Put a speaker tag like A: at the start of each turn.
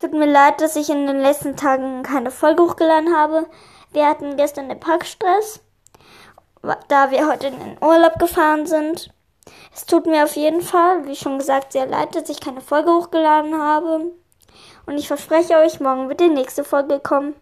A: Tut mir leid, dass ich in den letzten Tagen keine Folge hochgeladen habe. Wir hatten gestern den Parkstress, da wir heute in den Urlaub gefahren sind. Es tut mir auf jeden Fall, wie schon gesagt, sehr leid, dass ich keine Folge hochgeladen habe. Und ich verspreche euch, morgen wird die nächste Folge kommen.